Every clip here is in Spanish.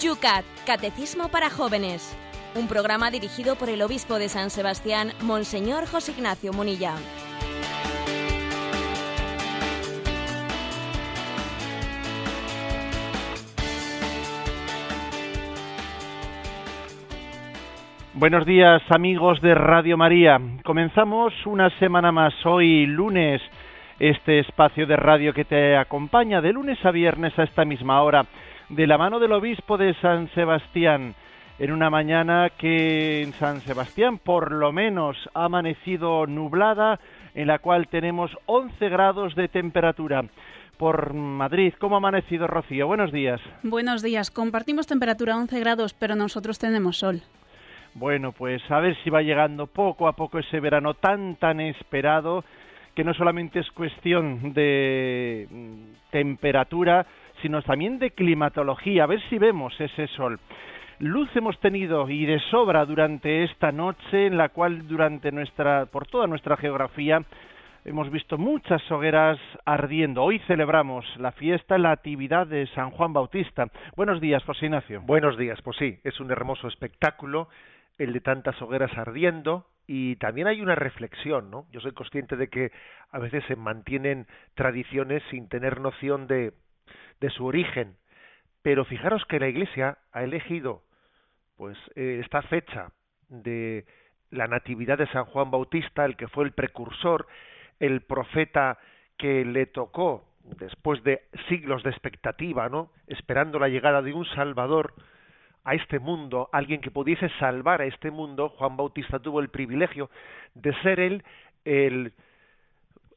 Yucat, Catecismo para Jóvenes. Un programa dirigido por el obispo de San Sebastián, Monseñor José Ignacio Munilla. Buenos días amigos de Radio María. Comenzamos una semana más hoy lunes este espacio de radio que te acompaña de lunes a viernes a esta misma hora de la mano del obispo de San Sebastián en una mañana que en San Sebastián por lo menos ha amanecido nublada en la cual tenemos 11 grados de temperatura por Madrid. ¿Cómo ha amanecido Rocío? Buenos días. Buenos días. Compartimos temperatura 11 grados, pero nosotros tenemos sol. Bueno, pues a ver si va llegando poco a poco ese verano tan tan esperado que no solamente es cuestión de mm, temperatura, sino también de climatología. A ver si vemos ese sol. Luz hemos tenido y de sobra durante esta noche, en la cual durante nuestra, por toda nuestra geografía, hemos visto muchas hogueras ardiendo. Hoy celebramos la fiesta, la actividad de San Juan Bautista. Buenos días, José Ignacio. Buenos días, pues sí, es un hermoso espectáculo el de tantas hogueras ardiendo y también hay una reflexión, ¿no? Yo soy consciente de que a veces se mantienen tradiciones sin tener noción de, de su origen, pero fijaros que la Iglesia ha elegido pues eh, esta fecha de la natividad de San Juan Bautista, el que fue el precursor, el profeta que le tocó después de siglos de expectativa, ¿no? Esperando la llegada de un Salvador, a este mundo, alguien que pudiese salvar a este mundo, Juan Bautista tuvo el privilegio de ser él el,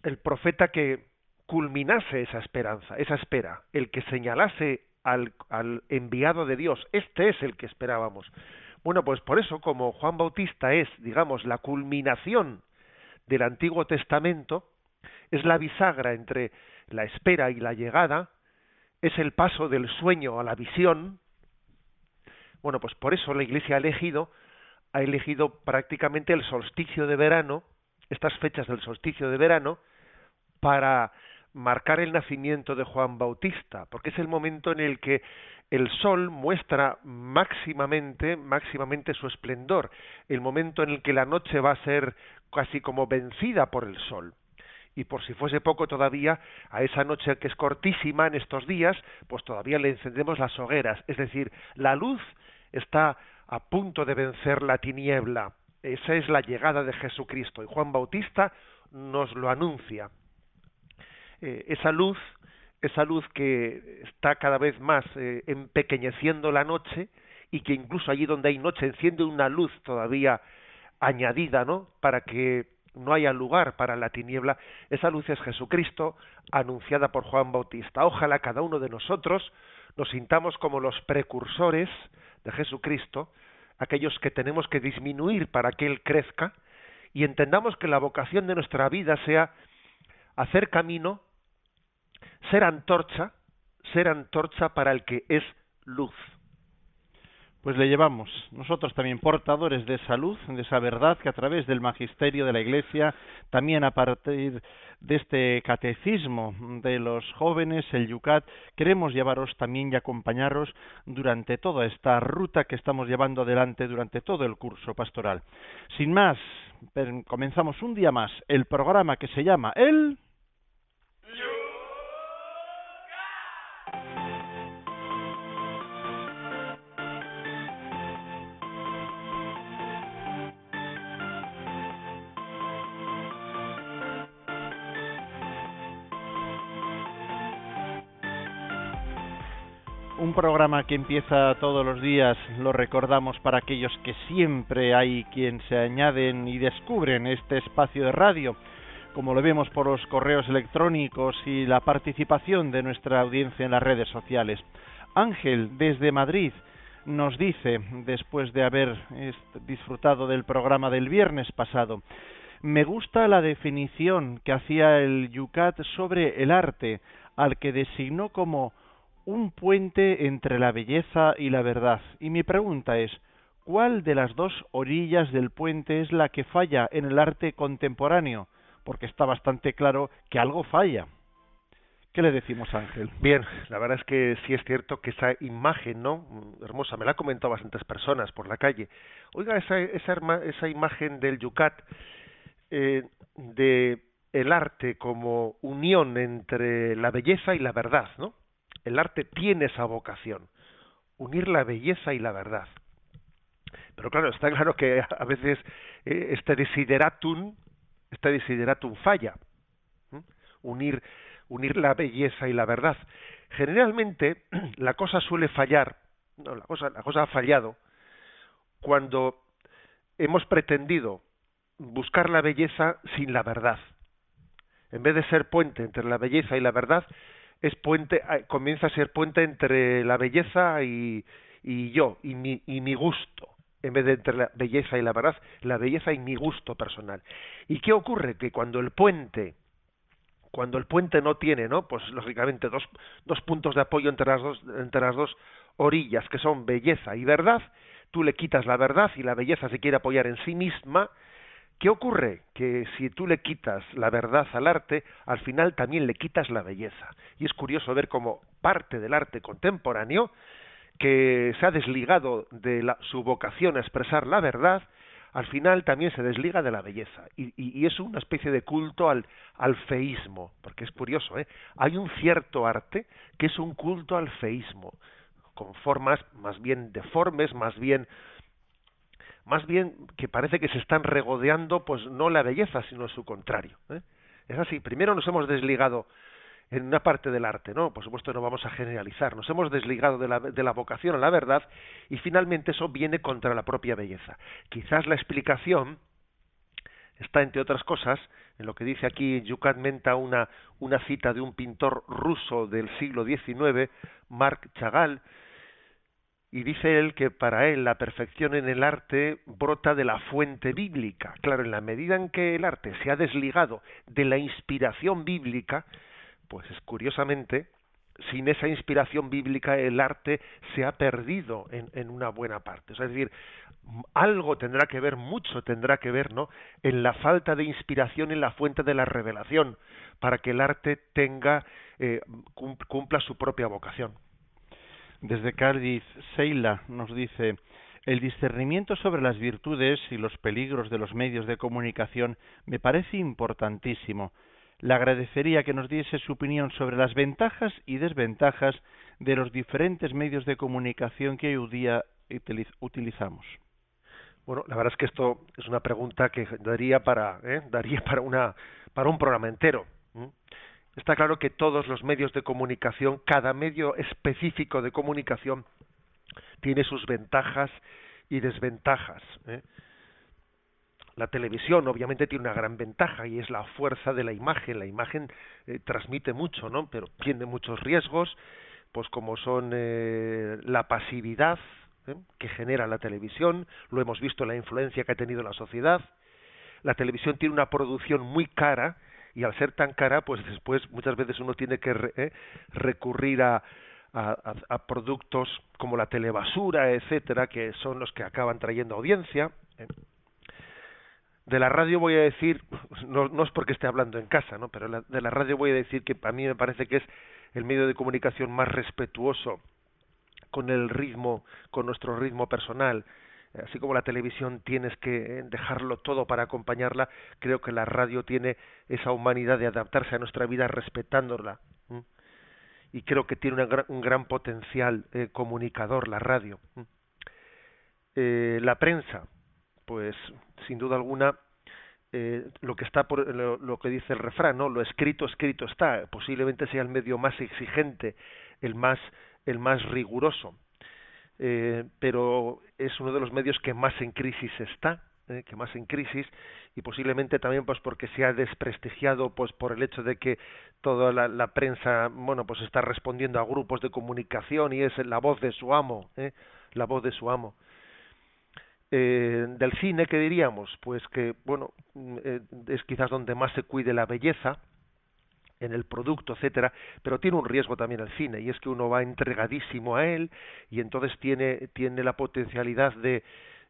el profeta que culminase esa esperanza, esa espera, el que señalase al, enviado de Dios. Este es el que esperábamos. Bueno, pues por eso, como Juan Bautista es, digamos, la culminación del Antiguo Testamento, es la bisagra entre la espera y la llegada, es el paso del sueño a la visión, bueno, pues por eso la Iglesia ha elegido, ha elegido prácticamente el solsticio de verano, estas fechas del solsticio de verano, para marcar el nacimiento de Juan Bautista, porque es el momento en el que el sol muestra máximamente, máximamente su esplendor, el momento en el que la noche va a ser casi como vencida por el sol. Y por si fuese poco todavía, a esa noche que es cortísima en estos días, pues todavía le encendemos las hogueras, es decir, la luz está a punto de vencer la tiniebla. Esa es la llegada de Jesucristo y Juan Bautista nos lo anuncia. Eh, esa luz, esa luz que está cada vez más eh, empequeñeciendo la noche y que incluso allí donde hay noche enciende una luz todavía añadida, ¿no? Para que no haya lugar para la tiniebla. Esa luz es Jesucristo anunciada por Juan Bautista. Ojalá cada uno de nosotros nos sintamos como los precursores de Jesucristo, aquellos que tenemos que disminuir para que Él crezca, y entendamos que la vocación de nuestra vida sea hacer camino, ser antorcha, ser antorcha para el que es luz pues le llevamos nosotros también portadores de esa luz, de esa verdad que a través del magisterio de la Iglesia, también a partir de este catecismo de los jóvenes, el Yucat, queremos llevaros también y acompañaros durante toda esta ruta que estamos llevando adelante durante todo el curso pastoral. Sin más, comenzamos un día más el programa que se llama El programa que empieza todos los días, lo recordamos para aquellos que siempre hay quien se añaden y descubren este espacio de radio, como lo vemos por los correos electrónicos y la participación de nuestra audiencia en las redes sociales. Ángel, desde Madrid, nos dice, después de haber disfrutado del programa del viernes pasado, me gusta la definición que hacía el Yucat sobre el arte, al que designó como un puente entre la belleza y la verdad. Y mi pregunta es, ¿cuál de las dos orillas del puente es la que falla en el arte contemporáneo? Porque está bastante claro que algo falla, ¿Qué le decimos, Ángel? Bien, la verdad es que sí es cierto que esa imagen, ¿no? Hermosa, me la han comentado bastantes personas por la calle. Oiga, esa, esa, esa imagen del Yucat, eh, de el arte como unión entre la belleza y la verdad, ¿no? El arte tiene esa vocación, unir la belleza y la verdad. Pero claro, está claro que a veces eh, este desideratum, este desideratum falla. Unir unir la belleza y la verdad. Generalmente la cosa suele fallar, no, la cosa, la cosa ha fallado cuando hemos pretendido buscar la belleza sin la verdad. En vez de ser puente entre la belleza y la verdad, es puente, eh, comienza a ser puente entre la belleza y, y yo, y mi, y mi gusto. En vez de entre la belleza y la verdad, la belleza y mi gusto personal. ¿Y qué ocurre? Que cuando el puente cuando el puente no tiene, ¿no? Pues lógicamente dos, dos puntos de apoyo entre las dos, entre las dos orillas, que son belleza y verdad, tú le quitas la verdad y la belleza se quiere apoyar en sí misma, ¿qué ocurre? Que si tú le quitas la verdad al arte, al final también le quitas la belleza. Y es curioso ver cómo parte del arte contemporáneo, que se ha desligado de la, su vocación a expresar la verdad, al final también se desliga de la belleza y, es una especie de culto al, al, feísmo, porque es curioso, ¿eh? hay un cierto arte que es un culto al feísmo, con formas más bien deformes, más bien más bien que parece que se están regodeando pues no la belleza sino su contrario ¿eh? es así primero nos hemos desligado en una parte del arte, ¿no? Por supuesto no vamos a generalizar, nos hemos desligado de la, de la vocación a la verdad y finalmente eso viene contra la propia belleza. Quizás la explicación está, entre otras cosas, en lo que dice aquí Yucat Menta una, una cita de un pintor ruso del siglo XIX, Marc Chagall, y dice él que para él la perfección en el arte brota de la fuente bíblica. Claro, en la medida en que el arte se ha desligado de la inspiración bíblica, pues es curiosamente, sin esa inspiración bíblica el arte se ha perdido en, una buena parte. es decir, algo tendrá que ver, mucho tendrá que ver, ¿no? En la falta de inspiración en la fuente de la revelación, para que el arte tenga, eh, cumpla su propia vocación. Desde Cádiz, Seila nos dice, el discernimiento sobre las virtudes y los peligros de los medios de comunicación me parece importantísimo le agradecería que nos diese su opinión sobre las ventajas y desventajas de los diferentes medios de comunicación que hoy día utilizamos. Bueno, la verdad es que esto es una pregunta que daría para, ¿eh? daría para, una, para un programa entero. Está claro que todos los medios de comunicación, cada medio específico de comunicación, tiene sus ventajas y desventajas. ¿eh? La televisión obviamente tiene una gran ventaja y es la fuerza de la imagen. La imagen eh, transmite mucho, ¿no? Pero tiene muchos riesgos, pues como son eh, la pasividad que genera la televisión, lo hemos visto en la influencia que ha tenido la sociedad. La televisión tiene una producción muy cara y al ser tan cara, pues después muchas veces uno tiene que recurrir a, a, productos como la telebasura, etcétera, que son los que acaban trayendo audiencia. De la radio voy a decir, no, no es porque esté hablando en casa, ¿no? pero de la radio voy a decir que a mí me parece que es el medio de comunicación más respetuoso con el ritmo, con nuestro ritmo personal. Así como la televisión tienes que dejarlo todo para acompañarla, creo que la radio tiene esa humanidad de adaptarse a nuestra vida respetándola. Y creo que tiene un gran potencial eh, comunicador la radio. Eh, la prensa, pues sin duda alguna eh, lo que está por lo, que dice el refrán no lo escrito escrito está posiblemente sea el medio más exigente el más el más riguroso eh, pero es uno de los medios que más en crisis está eh, que más en crisis y posiblemente también pues porque se ha desprestigiado pues por el hecho de que toda la, la prensa bueno pues está respondiendo a grupos de comunicación y es la voz de su amo eh, la voz de su amo eh, del cine, ¿qué diríamos? Pues que, bueno, mm, eh, es quizás donde más se cuide la belleza en el producto, etcétera, pero tiene un riesgo también el cine y es que uno va entregadísimo a él y entonces tiene tiene la potencialidad de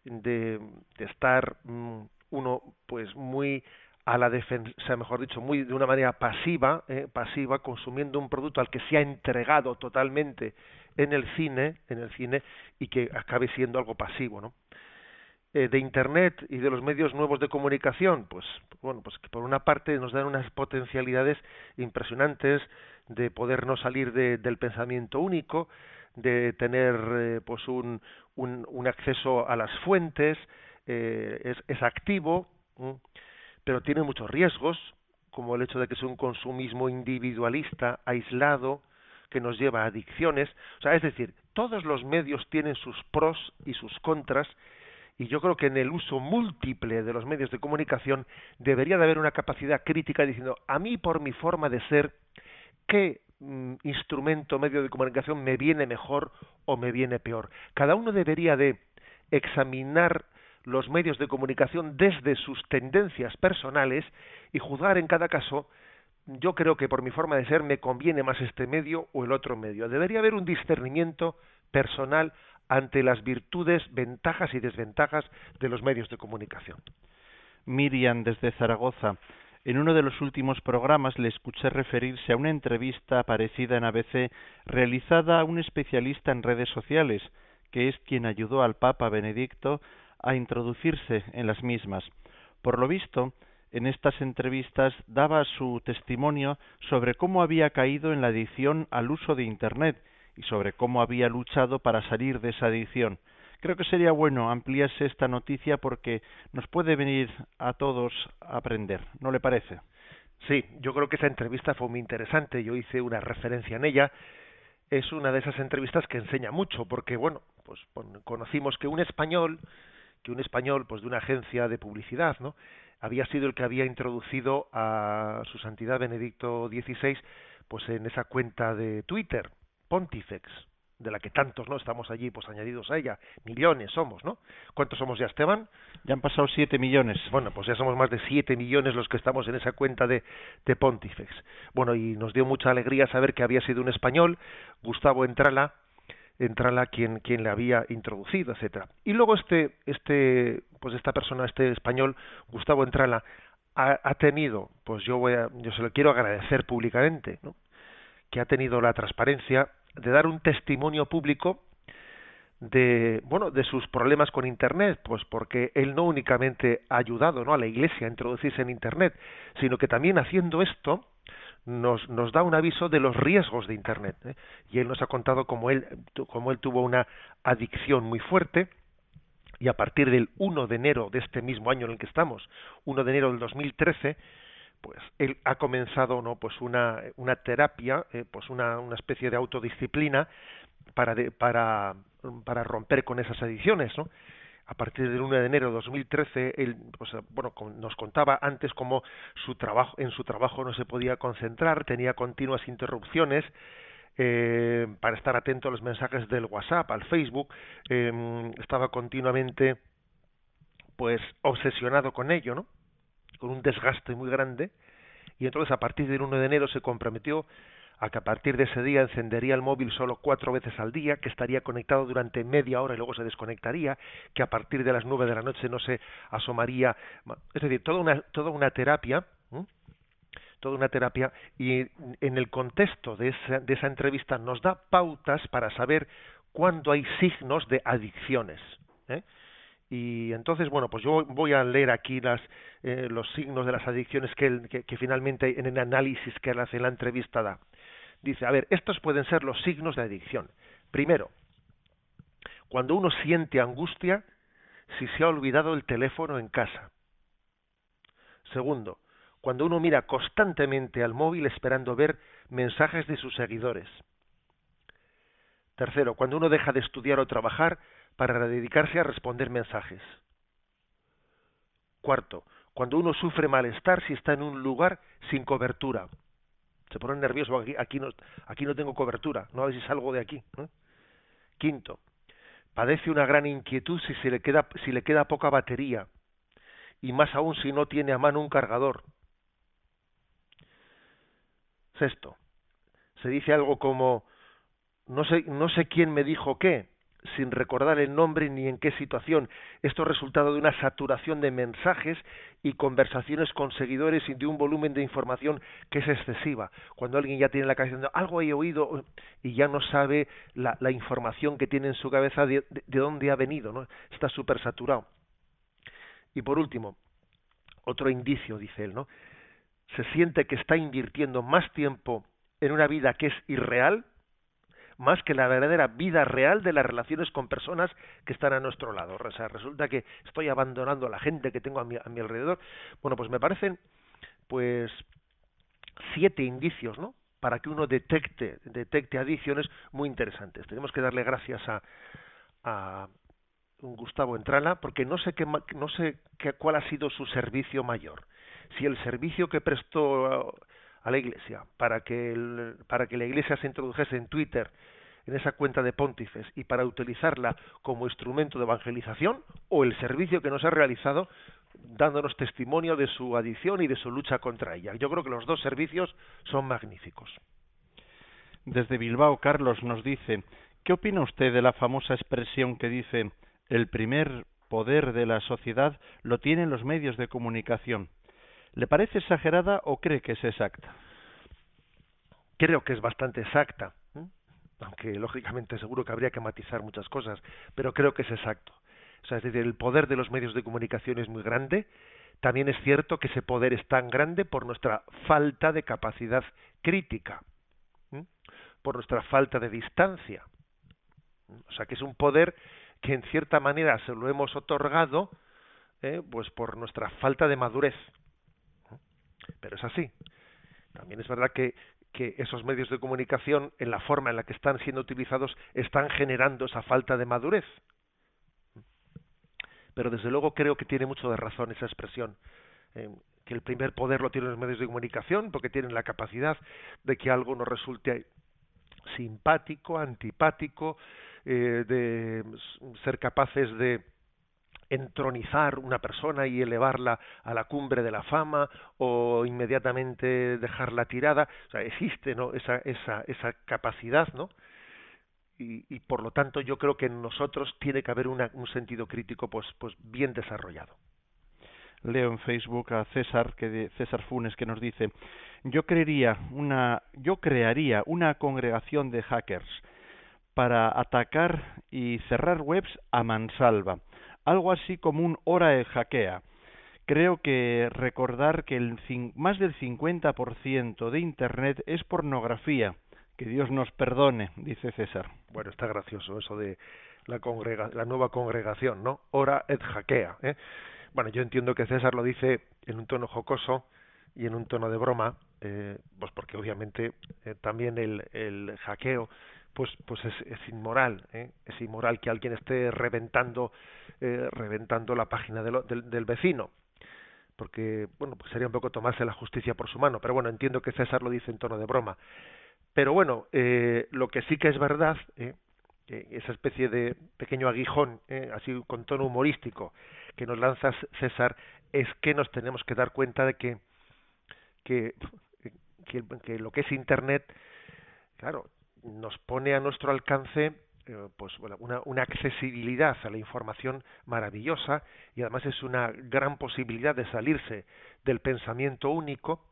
de, de estar mm, uno pues muy a la defensa, mejor dicho, muy de una manera pasiva, eh, pasiva, consumiendo un producto al que se ha entregado totalmente en el cine, en el cine, y que acabe siendo algo pasivo, ¿no? Eh, de internet y de los medios nuevos de comunicación, pues bueno, pues por una parte nos dan unas potencialidades impresionantes de podernos salir del pensamiento único, de tener eh, pues un, un, un, acceso a las fuentes, es, es activo, pero tiene muchos riesgos, como el hecho de que es un consumismo individualista, aislado, que nos lleva a adicciones. O sea, es decir, todos los medios tienen sus pros y sus contras, y yo creo que en el uso múltiple de los medios de comunicación debería de haber una capacidad crítica diciendo, a mí por mi forma de ser, ¿qué mm, instrumento, medio de comunicación me viene mejor o me viene peor? Cada uno debería de examinar los medios de comunicación desde sus tendencias personales y juzgar en cada caso yo creo que por mi forma de ser me conviene más este medio o el otro medio. Debería haber un discernimiento personal ante las virtudes, ventajas y desventajas de los medios de comunicación. Miriam desde Zaragoza. En uno de los últimos programas le escuché referirse a una entrevista aparecida en ABC realizada a un especialista en redes sociales, que es quien ayudó al Papa Benedicto a introducirse en las mismas. Por lo visto, en estas entrevistas daba su testimonio sobre cómo había caído en la adicción al uso de Internet y sobre cómo había luchado para salir de esa adicción. Creo que sería bueno ampliarse esta noticia porque nos puede venir a todos a aprender, ¿no le parece? Sí, yo creo que esa entrevista fue muy interesante, yo hice una referencia en ella. Es una de esas entrevistas que enseña mucho porque, bueno, pues conocimos que un español que un español, pues de una agencia de publicidad, ¿no? había sido el que había introducido a su santidad Benedicto XVI, pues en esa cuenta de Twitter, Pontifex, de la que tantos no estamos allí pues añadidos a ella. Millones somos no cuántos somos ya Esteban ya han pasado siete millones. Bueno pues ya somos más de siete millones los que estamos en esa cuenta de, de Pontifex bueno y nos dio mucha alegría saber que había sido un español Gustavo Entrala Entrala quien quien le había introducido, etcétera. Y luego este este pues esta persona, este español, Gustavo Entrala, ha, ha tenido, pues yo voy a, yo se lo quiero agradecer públicamente, ¿no? que ha tenido la transparencia de dar un testimonio público de bueno de sus problemas con internet pues porque él no únicamente ha ayudado no a la iglesia a introducirse en internet sino que también haciendo esto nos, nos da un aviso de los riesgos de Internet. ¿eh? Y él nos ha contado cómo él, cómo él tuvo una adicción muy fuerte y a partir del 1 de enero de este mismo año en el que estamos, 1 de enero del 2013, pues él ha comenzado no pues una, una terapia eh, pues una, una especie de autodisciplina para de, para para romper con esas adicciones no a partir del 1 de enero de 2013, él pues, bueno, nos contaba antes cómo su trabajo, en su trabajo no se podía concentrar, tenía continuas interrupciones, eh, para estar atento a los mensajes del WhatsApp, al Facebook, eh, estaba continuamente pues obsesionado con ello, ¿no? Con un desgaste muy grande y entonces a partir del 1 de enero se comprometió a que a partir de ese día encendería el móvil solo cuatro veces al día, que estaría conectado durante media hora y luego se desconectaría, que a partir de las nueve de la noche no se asomaría, es decir, toda una, toda una terapia, toda una terapia, y en el contexto de esa, de esa entrevista nos da pautas para saber cuándo hay signos de adicciones. ¿eh? Y entonces bueno pues yo voy a leer aquí las eh, los signos de las adicciones que, que, que, finalmente en el análisis que él hace en la entrevista da Dice, a ver, estos pueden ser los signos de adicción. Primero, cuando uno siente angustia si se ha olvidado el teléfono en casa. Segundo, cuando uno mira constantemente al móvil esperando ver mensajes de sus seguidores. Tercero, cuando uno deja de estudiar o trabajar para dedicarse a responder mensajes. Cuarto, cuando uno sufre malestar si está en un lugar sin cobertura se pone nervioso, aquí, no, aquí no tengo cobertura, no a ver si salgo de aquí. Quinto, padece una gran inquietud si, se le queda, si le queda poca batería, y más aún si no tiene a mano un cargador. Sexto, se dice algo como, no sé quién me dijo qué, sin recordar el nombre ni en qué situación. Esto es resultado de una saturación de mensajes y conversaciones con seguidores y de un volumen de información que es excesiva. Cuando alguien ya tiene la cabeza diciendo algo he oído y ya no sabe la, información que tiene en su cabeza de, de dónde ha venido, ¿no? Está súper saturado. Y por último, otro indicio, dice él, ¿no? Se siente que está invirtiendo más tiempo en una vida que es irreal más que la verdadera vida real de las relaciones con personas que están a nuestro lado. O sea, resulta que estoy abandonando a la gente que tengo a mi, a mi alrededor. Bueno, pues me parecen pues siete indicios, ¿no? Para que uno detecte, detecte adicciones muy interesantes. Tenemos que darle gracias a, a Gustavo Entrala porque no sé qué, no sé qué, cuál ha sido su servicio mayor. Si el servicio que prestó a la Iglesia para que, para que la Iglesia se introdujese en Twitter en esa cuenta de Pontífes y para utilizarla como instrumento de evangelización o el servicio que nos ha realizado dándonos testimonio de su adicción y de su lucha contra ella. Yo creo que los dos servicios son magníficos. Desde Bilbao, Carlos nos dice, ¿qué opina usted de la famosa expresión que dice el primer poder de la sociedad lo tienen los medios de comunicación? ¿Le parece exagerada o cree que es exacta? Creo que es bastante exacta, aunque lógicamente seguro que habría que matizar muchas cosas, pero creo que es exacto. O sea, es decir, el poder de los medios de comunicación es muy grande. También es cierto que ese poder es tan grande por nuestra falta de capacidad crítica, por nuestra falta de distancia. O sea, que es un poder que en cierta manera se lo hemos otorgado, ¿eh? pues por nuestra falta de madurez pero es así. También es verdad que, esos medios de comunicación, en la forma en la que están siendo utilizados, están generando esa falta de madurez. Pero desde luego creo que tiene mucho de razón esa expresión. Eh, que el primer poder lo tienen los medios de comunicación porque tienen la capacidad de que algo nos resulte simpático, antipático, eh, de ser capaces de entronizar una persona y elevarla a la cumbre de la fama o inmediatamente dejarla tirada. O sea existe no esa esa esa capacidad no y, por lo tanto yo creo que en nosotros tiene que haber una, un sentido crítico pues pues bien desarrollado. Leo en Facebook a César que de, César Funes que nos dice yo una yo crearía una congregación de hackers para atacar y cerrar webs a mansalva algo así como un hora de hackea. Creo que recordar que el más del 50% de Internet es pornografía. Que Dios nos perdone, dice César. Bueno, está gracioso eso de la, la nueva congregación, ¿no? Hora et hackea. ¿eh? Bueno, yo entiendo que César lo dice en un tono jocoso y en un tono de broma, eh, pues porque obviamente eh, también el, el hackeo pues pues es, es inmoral es inmoral que alguien esté reventando eh, reventando la página del, del, vecino porque bueno pues sería un poco tomarse la justicia por su mano pero bueno entiendo que César lo dice en tono de broma pero bueno eh, lo que sí que es verdad ¿eh? esa especie de pequeño aguijón ¿eh? así con tono humorístico que nos lanza César es que nos tenemos que dar cuenta de que que, que, que lo que es internet claro nos pone a nuestro alcance eh, pues una, accesibilidad a la información maravillosa y además es una gran posibilidad de salirse del pensamiento único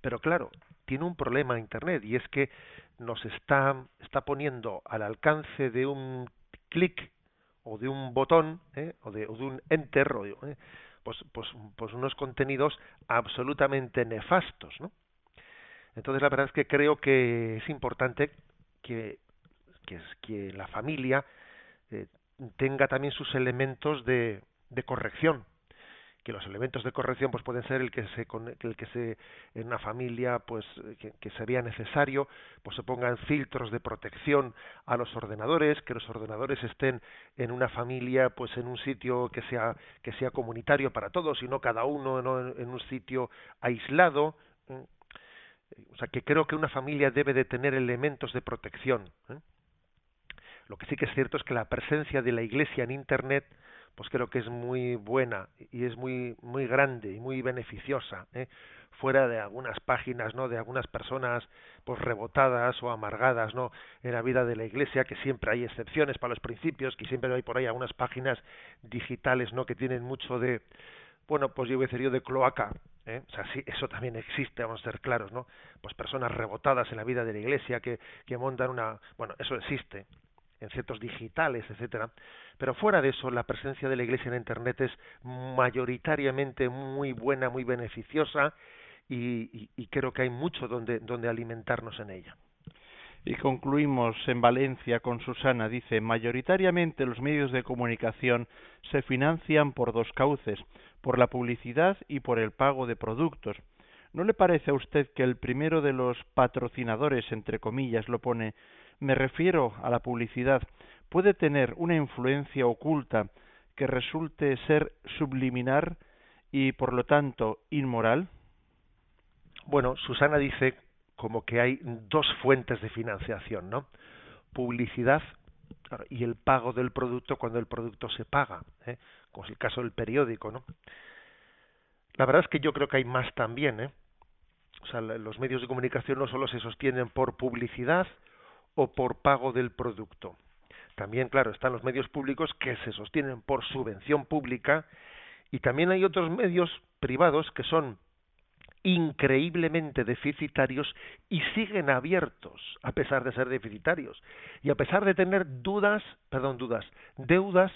pero claro tiene un problema internet y es que nos está está poniendo al alcance de un clic o de un botón ¿eh? o, de, o, de, un enter o ¿eh? pues, pues, pues unos contenidos absolutamente nefastos ¿no? Entonces la verdad es que creo que es importante que, que, que la familia eh, tenga también sus elementos de, de corrección que los elementos de corrección pues pueden ser el que se el que se en una familia pues que, que sería necesario pues se pongan filtros de protección a los ordenadores que los ordenadores estén en una familia pues en un sitio que sea que sea comunitario para todos y no cada uno en un sitio aislado o sea que creo que una familia debe de tener elementos de protección. ¿eh? Lo que sí que es cierto es que la presencia de la Iglesia en Internet pues creo que es muy buena y es muy muy grande y muy beneficiosa ¿eh? fuera de algunas páginas no de algunas personas pues rebotadas o amargadas no en la vida de la iglesia que siempre hay excepciones para los principios que siempre hay por ahí algunas páginas digitales no que tienen mucho de bueno pues yo voy a de cloaca ¿eh? o sea sí eso también existe vamos a ser claros no pues personas rebotadas en la vida de la iglesia que que montan una bueno eso existe en ciertos digitales, etcétera. Pero fuera de eso, la presencia de la Iglesia en Internet es mayoritariamente muy buena, muy beneficiosa y, y, creo que hay mucho donde, donde alimentarnos en ella. Y concluimos en Valencia con Susana. Dice, mayoritariamente los medios de comunicación se financian por dos cauces, por la publicidad y por el pago de productos. ¿No le parece a usted que el primero de los patrocinadores, entre comillas, lo pone me refiero a la publicidad, puede tener una influencia oculta que resulte ser subliminar y por lo tanto inmoral? Bueno, Susana dice como que hay dos fuentes de financiación, ¿no? Publicidad y el pago del producto cuando el producto se paga, ¿eh? como es el caso del periódico, ¿no? La verdad es que yo creo que hay más también, ¿eh? O sea, los medios de comunicación no solo se sostienen por publicidad o por pago del producto. También, claro, están los medios públicos que se sostienen por subvención pública y también hay otros medios privados que son increíblemente deficitarios y siguen abiertos a pesar de ser deficitarios y a pesar de tener dudas, perdón, dudas, deudas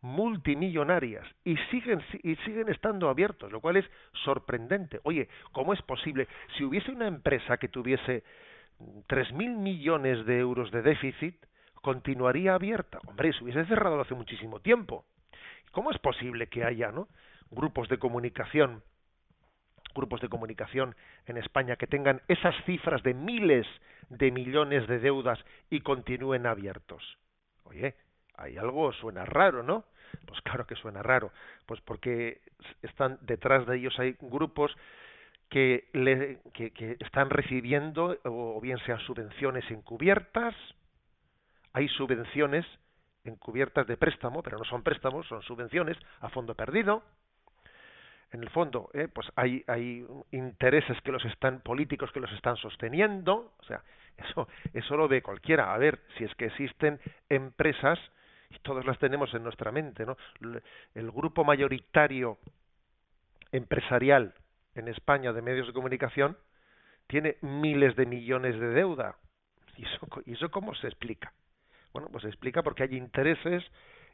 multimillonarias y siguen y siguen estando abiertos, lo cual es sorprendente. Oye, ¿cómo es posible si hubiese una empresa que tuviese tres mil millones de euros de déficit continuaría abierta. Hombre, se hubiese cerrado hace muchísimo tiempo. ¿Cómo es posible que haya ¿no? grupos de comunicación, grupos de comunicación en España que tengan esas cifras de miles de millones de deudas y continúen abiertos? Oye, hay algo suena raro, ¿no? Pues claro que suena raro, pues porque están detrás de ellos hay grupos que, le, que, están recibiendo o bien sean subvenciones encubiertas, hay subvenciones encubiertas de préstamo, pero no son préstamos, son subvenciones a fondo perdido. En el fondo, eh, pues hay, hay intereses que los están políticos que los están sosteniendo, o sea, eso eso lo ve cualquiera. A ver, si es que existen empresas y todas las tenemos en nuestra mente, ¿no? El grupo mayoritario empresarial en España de medios de comunicación tiene miles de millones de deuda. ¿Y eso, y eso cómo se explica? Bueno, pues se explica porque hay intereses,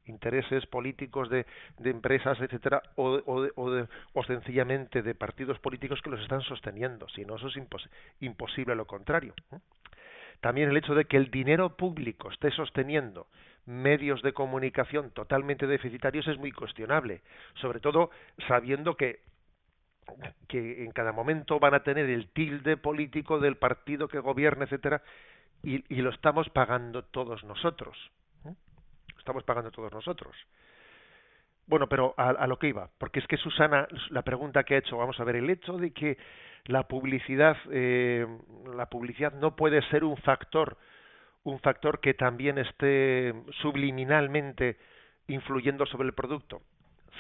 intereses políticos de, de empresas, etcétera, o, o, o, o, sencillamente de partidos políticos que los están sosteniendo. Si no, eso es imposible lo contrario. También el hecho de que el dinero público esté sosteniendo medios de comunicación totalmente deficitarios es muy cuestionable, sobre todo sabiendo que que en cada momento van a tener el tilde político del partido que gobierna, etcétera, y, lo estamos pagando todos nosotros. ¿eh? Estamos pagando todos nosotros. Bueno, pero a, a, lo que iba, porque es que Susana, la pregunta que ha hecho, vamos a ver, el hecho de que la publicidad, eh, la publicidad no puede ser un factor, un factor que también esté subliminalmente influyendo sobre el producto.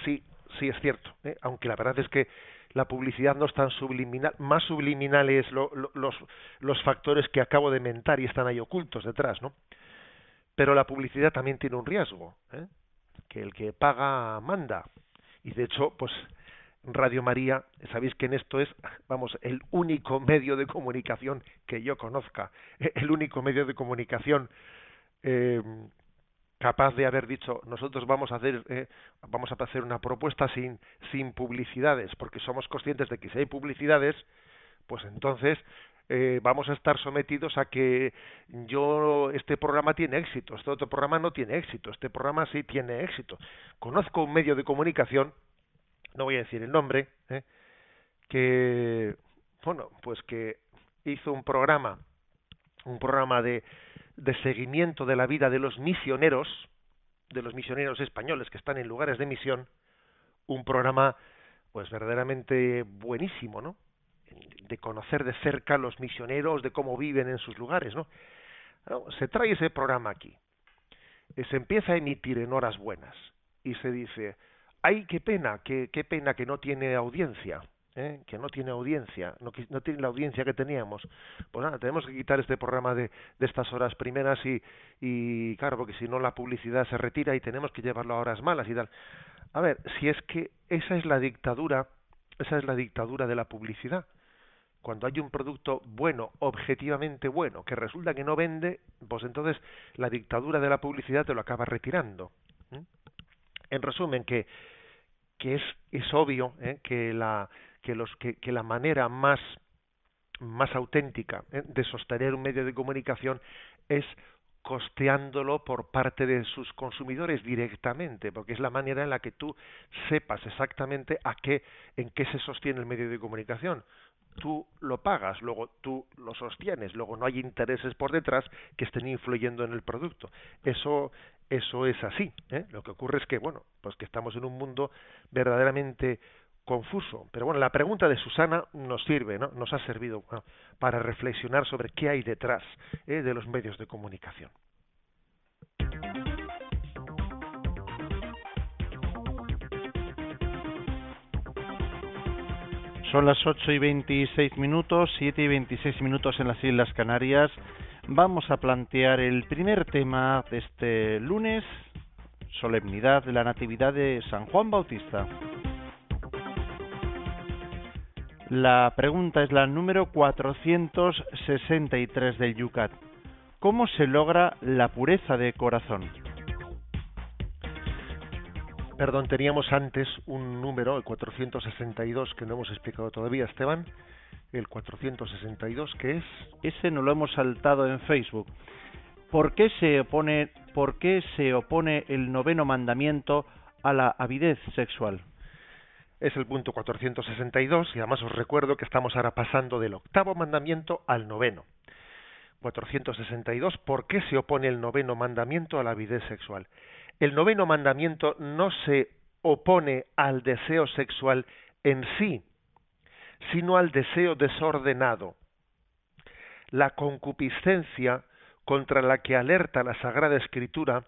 Sí, sí es cierto, ¿eh? aunque la verdad es que la publicidad no es tan subliminal, más subliminales lo, los, los factores que acabo de mentar y están ahí ocultos detrás, ¿no? Pero la publicidad también tiene un riesgo, ¿eh? que el que paga manda. Y de hecho, pues Radio María, sabéis que en esto es, vamos, el único medio de comunicación que yo conozca, el único medio de comunicación eh, capaz de haber dicho nosotros vamos a hacer eh, vamos a hacer una propuesta sin sin publicidades porque somos conscientes de que si hay publicidades pues entonces eh, vamos a estar sometidos a que yo este programa tiene éxito este otro programa no tiene éxito este programa sí tiene éxito conozco un medio de comunicación no voy a decir el nombre eh, que bueno pues que hizo un programa un programa de de seguimiento de la vida de los misioneros, de los misioneros españoles que están en lugares de misión, un programa pues verdaderamente buenísimo, ¿no? De conocer de cerca a los misioneros, de cómo viven en sus lugares, ¿no? Se trae ese programa aquí. Se empieza a emitir en horas buenas. y se dice, ay, qué pena, qué, qué pena que no tiene audiencia, ¿eh? que no tiene audiencia, no, no, tiene la audiencia que teníamos. Pues nada, tenemos que quitar este programa de, de estas horas primeras y, claro, porque si no la publicidad se retira y tenemos que llevarlo a horas malas y tal. A ver, si es que esa es la dictadura, esa es la dictadura de la publicidad. Cuando hay un producto bueno, objetivamente bueno, que resulta que no vende, pues entonces la dictadura de la publicidad te lo acaba retirando. En resumen, que, que es, es obvio ¿eh? que la que, los, que, la manera más, más auténtica ¿eh? de sostener un medio de comunicación es costeándolo por parte de sus consumidores directamente, porque es la manera en la que tú sepas exactamente a qué, en qué se sostiene el medio de comunicación. Tú lo pagas, luego tú lo sostienes, luego no hay intereses por detrás que estén influyendo en el producto. Eso, eso es así. ¿eh? Lo que ocurre es que, bueno, pues que estamos en un mundo verdaderamente confuso. Pero bueno, la pregunta de Susana nos sirve, ¿no? Nos ha servido para reflexionar sobre qué hay detrás ¿eh? de los medios de comunicación. Son las 8 y 26 minutos, 7 y 26 minutos en las Islas Canarias. Vamos a plantear el primer tema de este lunes, solemnidad de la Natividad de San Juan Bautista. La pregunta es la número 463 del Yucat. ¿Cómo se logra la pureza de corazón? Perdón, teníamos antes un número, el 462, que no hemos explicado todavía, Esteban. El 462, ¿qué es? Ese no lo hemos saltado en Facebook. ¿Por qué se opone, por qué se opone el noveno mandamiento a la avidez sexual? Es el punto 462 y además os recuerdo que estamos ahora pasando del octavo mandamiento al noveno. 462, ¿por qué se opone el noveno mandamiento a la avidez sexual? El noveno mandamiento no se opone al deseo sexual en sí, sino al deseo desordenado. La concupiscencia contra la que alerta la Sagrada Escritura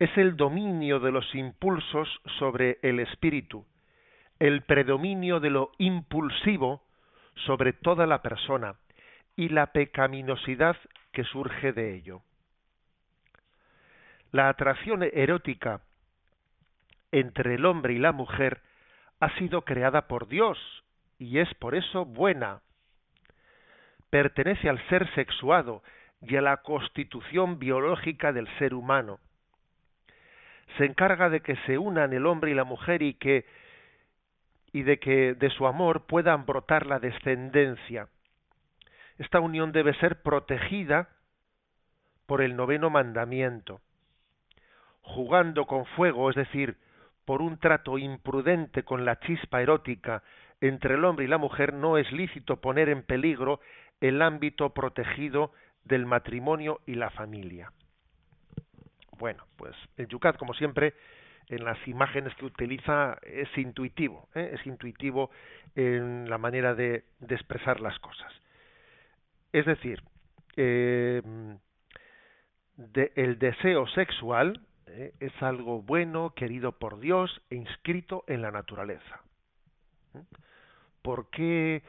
es el dominio de los impulsos sobre el espíritu, el predominio de lo impulsivo sobre toda la persona y la pecaminosidad que surge de ello. La atracción erótica entre el hombre y la mujer ha sido creada por Dios y es por eso buena. Pertenece al ser sexuado y a la constitución biológica del ser humano. Se encarga de que se unan el hombre y la mujer y que y de que de su amor puedan brotar la descendencia. Esta unión debe ser protegida por el noveno mandamiento. Jugando con fuego, es decir, por un trato imprudente con la chispa erótica entre el hombre y la mujer, no es lícito poner en peligro el ámbito protegido del matrimonio y la familia. Bueno, pues el Yucat, como siempre, en las imágenes que utiliza es intuitivo, ¿eh? es intuitivo en la manera de, expresar las cosas. Es decir, eh, el deseo sexual ¿eh? es algo bueno, querido por Dios e inscrito en la naturaleza. ¿Por qué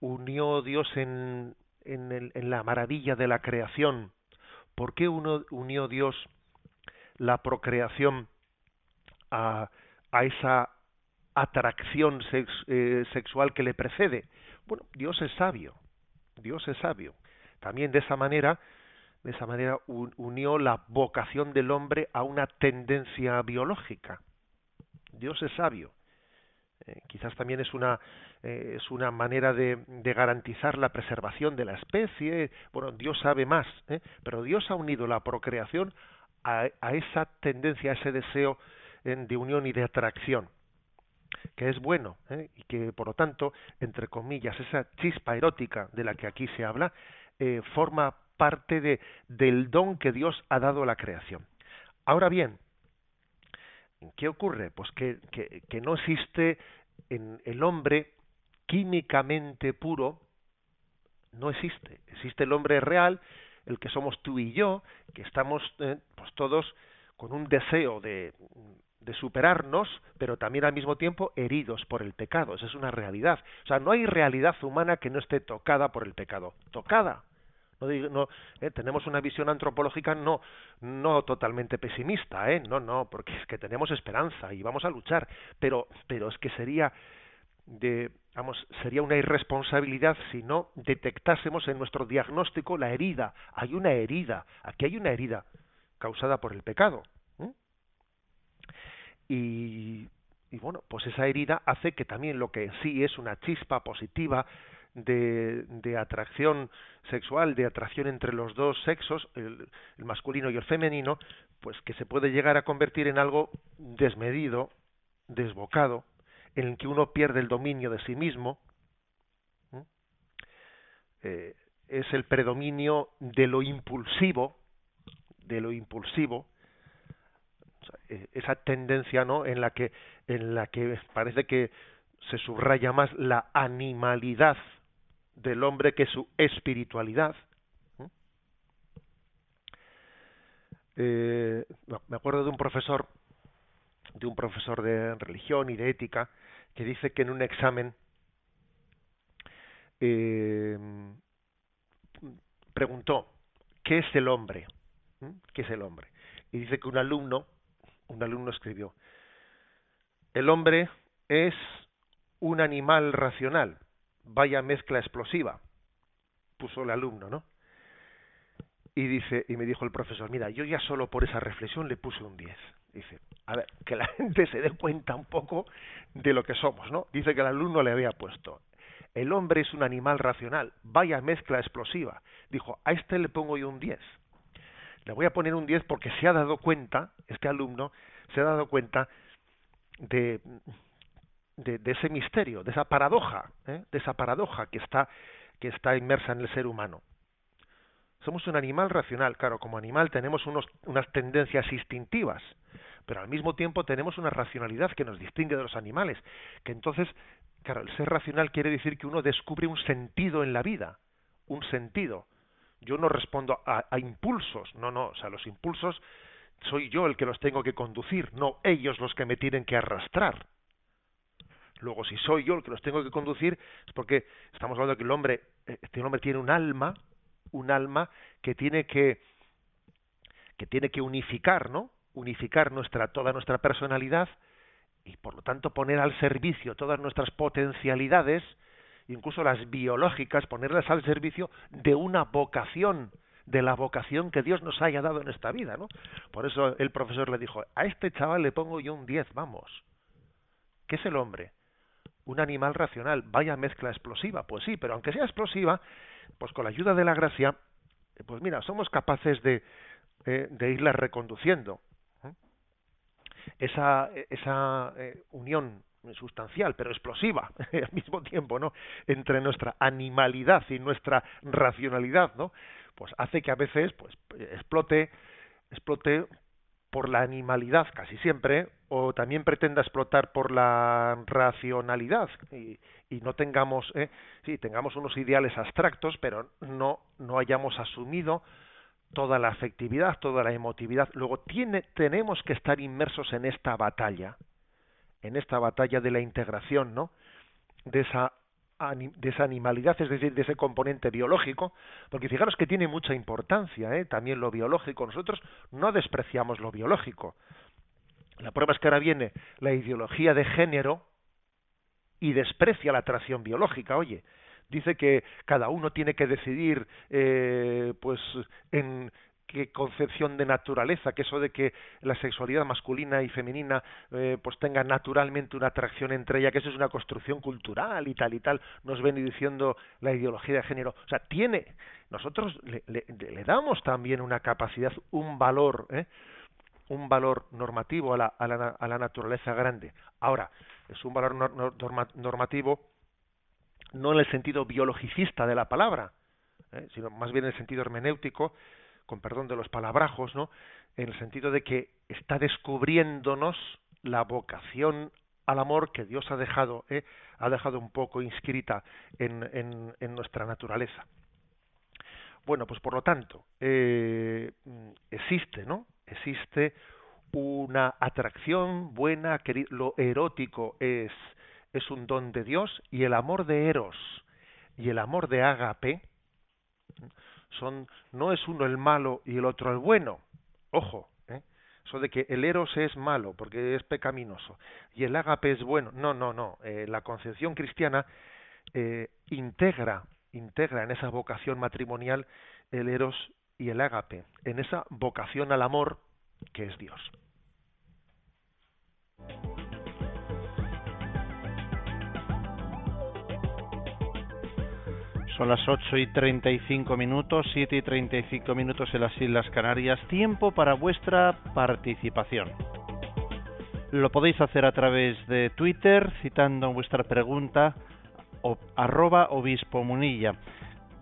unió Dios en, en, en la maravilla de la creación? ¿Por qué uno, unió Dios la procreación a, esa atracción eh, sexual que le precede. Bueno, Dios es sabio, Dios es sabio. También de esa manera, de esa manera unió la vocación del hombre a una tendencia biológica. Dios es sabio. Eh, quizás también es una eh, es una manera de, de, garantizar la preservación de la especie. Bueno, Dios sabe más, pero Dios ha unido la procreación a, a esa tendencia, a ese deseo de unión y de atracción que es bueno ¿eh? y que por lo tanto entre comillas esa chispa erótica de la que aquí se habla eh, forma parte de, del don que Dios ha dado a la creación. Ahora bien qué ocurre pues que, que, no existe en el hombre químicamente puro no existe. Existe el hombre real el que somos tú y yo que estamos eh, pues todos con un deseo de de superarnos, pero también al mismo tiempo heridos por el pecado. Esa es una realidad. O sea, no hay realidad humana que no esté tocada por el pecado. Tocada. No, no eh, tenemos una visión antropológica no no totalmente pesimista, ¿eh? No, no, porque es que tenemos esperanza y vamos a luchar, pero pero es que sería de vamos, sería una irresponsabilidad si no detectásemos en nuestro diagnóstico la herida. Hay una herida, aquí hay una herida causada por el pecado. Y, bueno, pues esa herida hace que también lo que en sí es una chispa positiva de, de atracción sexual, de atracción entre los dos sexos, el, masculino y el femenino, pues que se puede llegar a convertir en algo desmedido, desbocado, en el que uno pierde el dominio de sí mismo, eh, es el predominio de lo impulsivo, de lo impulsivo, esa tendencia no en la que en la que parece que se subraya más la animalidad del hombre que su espiritualidad. Eh, me acuerdo de un profesor, de un profesor de religión y de ética, que dice que en un examen eh, preguntó ¿qué es el hombre? ¿Qué es el hombre? Y dice que un alumno, un alumno escribió, el hombre es un animal racional vaya mezcla explosiva, puso el alumno, ¿no? Y dice, y me dijo el profesor, mira, yo ya solo por esa reflexión le puse un 10. Dice, a ver, que la gente se dé cuenta un poco de lo que somos, ¿no? Dice que el alumno le había puesto, el hombre es un animal racional, vaya mezcla explosiva. Dijo, a este le pongo yo un 10. Le voy a poner un 10 porque se ha dado cuenta, este alumno, se ha dado cuenta de, de, ese misterio, de esa paradoja, ¿eh? de esa paradoja que está, que está inmersa en el ser humano. Somos un animal racional, claro, como animal tenemos unos, unas tendencias instintivas, pero al mismo tiempo tenemos una racionalidad que nos distingue de los animales, que entonces, claro, el ser racional quiere decir que uno descubre un sentido en la vida, un sentido. Yo no respondo a, a impulsos, no, no, o sea, los impulsos soy yo el que los tengo que conducir, no ellos los que me tienen que arrastrar. Luego, si soy yo el que los tengo que conducir, es porque estamos hablando de que el hombre, este hombre tiene un alma, un alma que tiene que, que tiene que unificar, ¿no? Unificar nuestra, toda nuestra personalidad y por lo tanto poner al servicio todas nuestras potencialidades, incluso las biológicas, ponerlas al servicio de una vocación, de la vocación que Dios nos haya dado en esta vida, ¿no? Por eso el profesor le dijo, a este chaval le pongo yo un 10, vamos. ¿Qué es el hombre? un animal racional. Vaya mezcla explosiva. Pues sí, pero aunque sea explosiva, pues con la ayuda de la gracia, eh, pues mira, somos capaces de, eh, de irla reconduciendo. ¿eh? Esa, esa unión sustancial, pero explosiva al mismo tiempo, ¿no? Entre nuestra animalidad y nuestra racionalidad, ¿no? Pues hace que a veces, pues, explote, explote por la animalidad casi siempre o también pretenda explotar por la racionalidad y, y no tengamos eh, sí tengamos unos ideales abstractos pero no no hayamos asumido toda la afectividad toda la emotividad luego tiene tenemos que estar inmersos en esta batalla en esta batalla de la integración no de esa de esa animalidad, es decir, de ese componente biológico, porque fijaros que tiene mucha importancia ¿eh? también lo biológico. Nosotros no despreciamos lo biológico. La prueba es que ahora viene la ideología de género y desprecia la atracción biológica. Oye, dice que cada uno tiene que decidir, eh, pues, en qué concepción de naturaleza, que eso de que la sexualidad masculina y femenina eh, pues tenga naturalmente una atracción entre ellas, que eso es una construcción cultural y tal y tal, nos ven diciendo la ideología de género. O sea, tiene, nosotros le, le, damos también una capacidad, un valor, ¿eh? un valor normativo a la, a la, a la naturaleza grande. Ahora, es un valor normativo no en el sentido biologicista de la palabra, ¿eh? sino más bien en el sentido hermenéutico, con perdón de los palabrajos, ¿no? En el sentido de que está descubriéndonos la vocación al amor que Dios ha dejado, ¿eh? ha dejado un poco inscrita en, en, nuestra naturaleza. Bueno, pues por lo tanto, eh, existe, ¿no? Existe una atracción buena, lo erótico es, es un don de Dios y el amor de Eros y el amor de Ágape son no es uno el malo y el otro el bueno. Ojo, ¿eh? eso de que el Eros es malo porque es pecaminoso y el Ágape es bueno. No, no, no. Eh, la concepción cristiana eh, integra integra en esa vocación matrimonial el Eros y el Ágape, en esa vocación al amor que es Dios. Son las 8 y 35 minutos, 7 y 35 minutos en las Islas Canarias. Tiempo para vuestra participación. Lo podéis hacer a través de Twitter, citando vuestra pregunta, arroba obispo munilla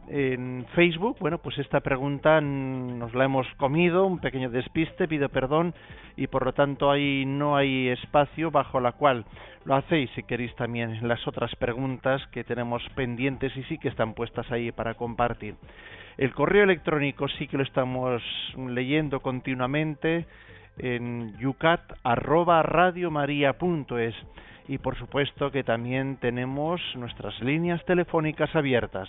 en Facebook, bueno, pues esta pregunta nos la hemos comido, un pequeño despiste, pido perdón y por lo tanto ahí no hay espacio bajo la cual lo hacéis si queréis también las otras preguntas que tenemos pendientes y sí que están puestas ahí para compartir. El correo electrónico sí que lo estamos leyendo continuamente en yucat@radiomaria.es y por supuesto que también tenemos nuestras líneas telefónicas abiertas.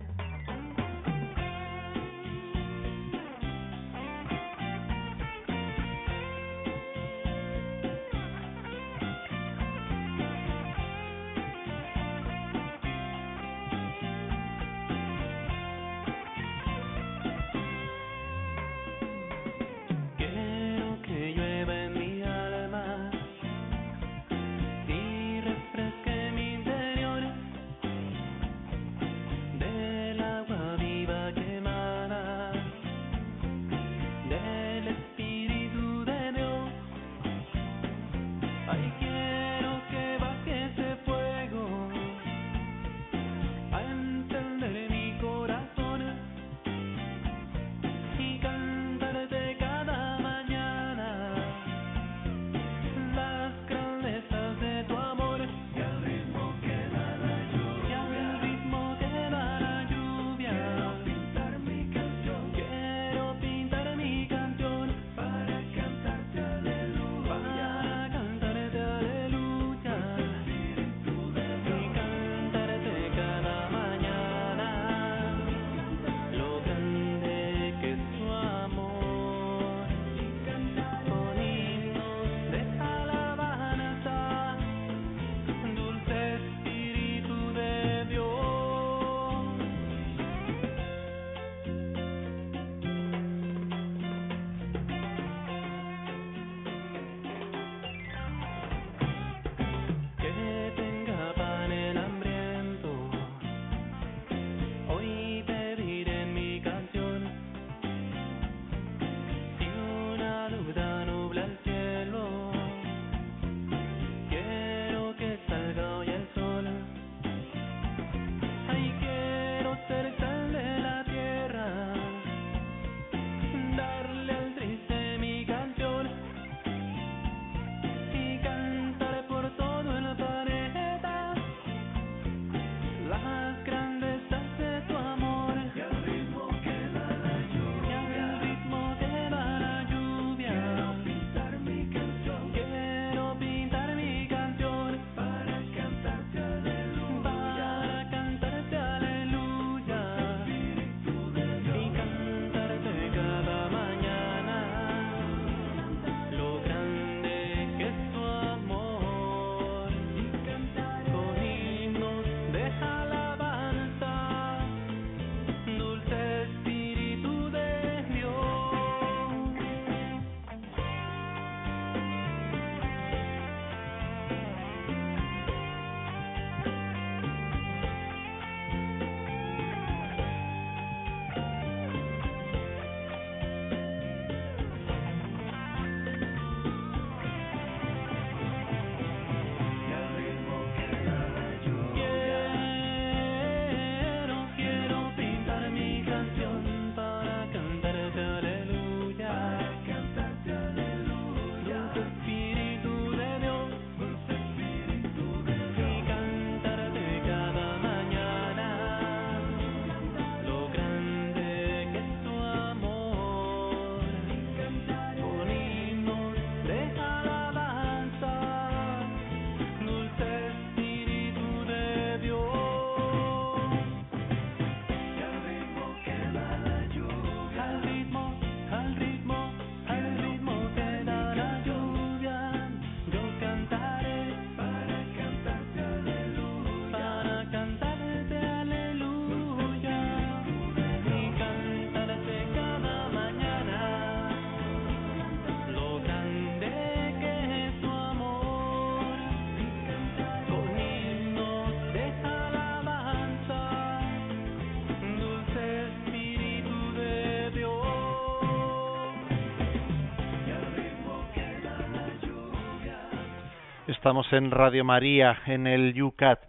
Estamos en Radio María, en el UCAT.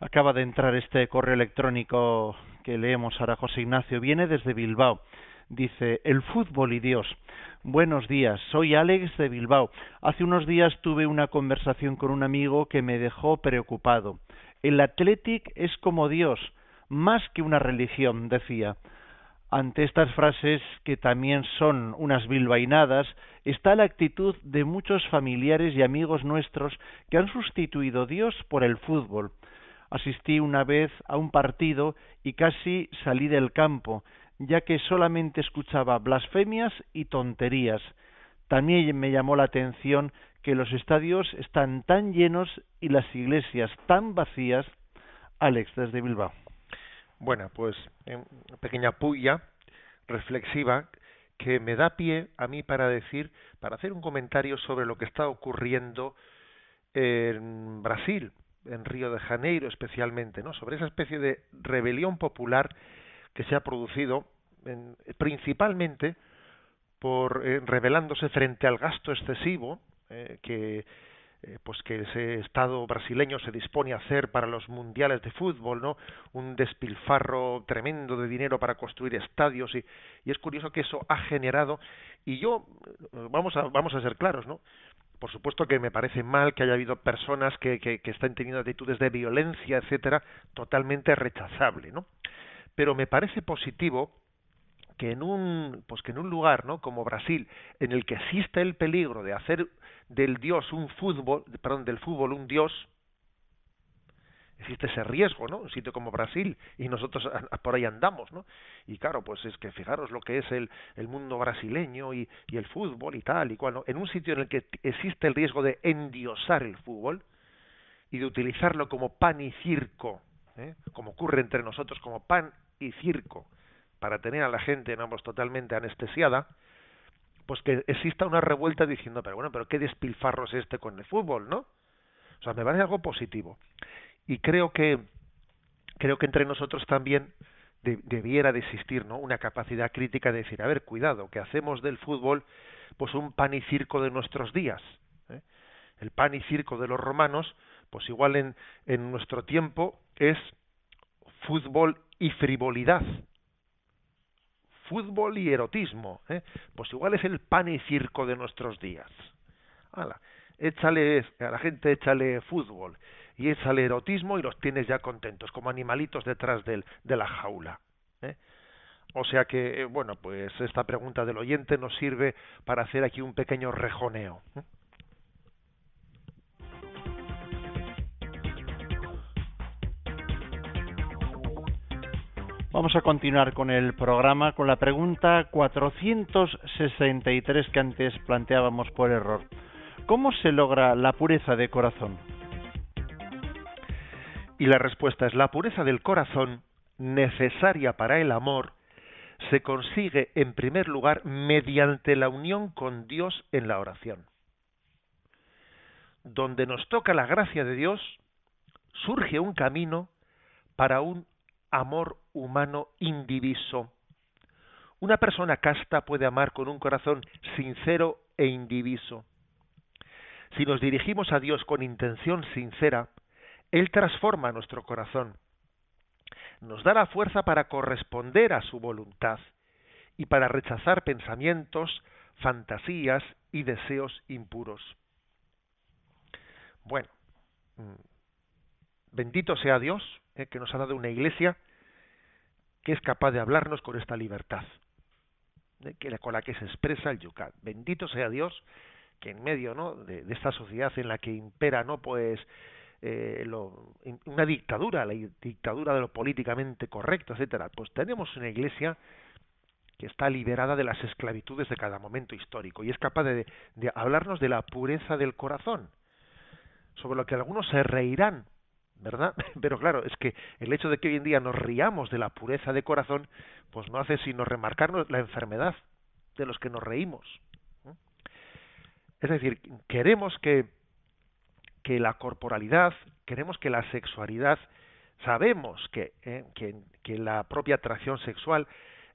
Acaba de entrar este correo electrónico que leemos ahora José Ignacio. Viene desde Bilbao. Dice, el fútbol y Dios. Buenos días, soy Alex de Bilbao. Hace unos días tuve una conversación con un amigo que me dejó preocupado. El Athletic es como Dios, más que una religión, decía. Ante estas frases, que también son unas bilbainadas, está la actitud de muchos familiares y amigos nuestros que han sustituido Dios por el fútbol. Asistí una vez a un partido y casi salí del campo, ya que solamente escuchaba blasfemias y tonterías. También me llamó la atención que los estadios están tan llenos y las iglesias tan vacías. Alex, desde Bilbao. Bueno, pues una pequeña puya reflexiva que me da pie a mí para decir, para hacer un comentario sobre lo que está ocurriendo en Brasil, en Río de Janeiro especialmente, ¿no? Sobre esa especie de rebelión popular que se ha producido principalmente por eh, revelándose frente al gasto excesivo eh, que eh, pues que ese Estado brasileño se dispone a hacer para los mundiales de fútbol, ¿no? Un despilfarro tremendo de dinero para construir estadios y, y es curioso que eso ha generado y yo vamos a vamos a ser claros, ¿no? Por supuesto que me parece mal que haya habido personas que, que, que están teniendo actitudes de violencia, etcétera, totalmente rechazable, ¿no? Pero me parece positivo que en un pues que en un lugar no como Brasil en el que existe el peligro de hacer del dios un fútbol perdón del fútbol un dios existe ese riesgo no un sitio como Brasil y nosotros por ahí andamos no y claro pues es que fijaros lo que es el, el mundo brasileño y, y el fútbol y tal y cual ¿no? en un sitio en el que existe el riesgo de endiosar el fútbol y de utilizarlo como pan y circo ¿eh? como ocurre entre nosotros como pan y circo para tener a la gente vamos totalmente anestesiada pues que exista una revuelta diciendo pero bueno pero qué despilfarro es este con el fútbol no o sea me parece algo positivo. Y creo que creo que entre nosotros también debiera de existir no una capacidad crítica de decir a ver cuidado que hacemos del fútbol pues un pan y circo de nuestros días ¿eh? el pan y circo de los romanos pues igual en, en nuestro tiempo es fútbol y frivolidad fútbol y erotismo, ¿eh? pues igual es el pan y circo de nuestros días. Échale, a la gente échale fútbol y échale erotismo y los tienes ya contentos, como animalitos detrás de la jaula. ¿eh? O sea que, eh, bueno, pues esta pregunta del oyente nos sirve para hacer aquí un pequeño rejoneo. ¿eh? Vamos a continuar con el programa con la pregunta 463 que antes planteábamos por error. ¿Cómo se logra la pureza de corazón? Y la respuesta es la pureza del corazón, necesaria para el amor, se consigue en primer lugar mediante la unión con Dios en la oración. Donde nos toca la gracia de Dios, surge un camino para un amor humano indiviso. Una persona casta puede amar con un corazón sincero e indiviso. Si nos dirigimos a Dios con intención sincera, Él transforma nuestro corazón. Nos da la fuerza para corresponder a su voluntad y para rechazar pensamientos, fantasías y deseos impuros. Bueno, mm, bendito sea Dios eh, que nos ha dado una iglesia que es capaz de hablarnos con esta libertad, ¿eh? que, con la que se expresa el Yucat. Bendito sea Dios que en medio ¿no? de, esta sociedad en la que impera no pues eh, lo, una dictadura, la dictadura de lo políticamente correcto, etcétera, pues tenemos una iglesia que está liberada de las esclavitudes de cada momento histórico y es capaz de hablarnos de la pureza del corazón, sobre lo que algunos se reirán ¿verdad? Pero claro, es que el hecho de que hoy en día nos riamos de la pureza de corazón, pues no hace sino remarcarnos la enfermedad de los que nos reímos. Es decir, queremos que, que la corporalidad, queremos que la sexualidad, sabemos que, eh, que, que la propia atracción sexual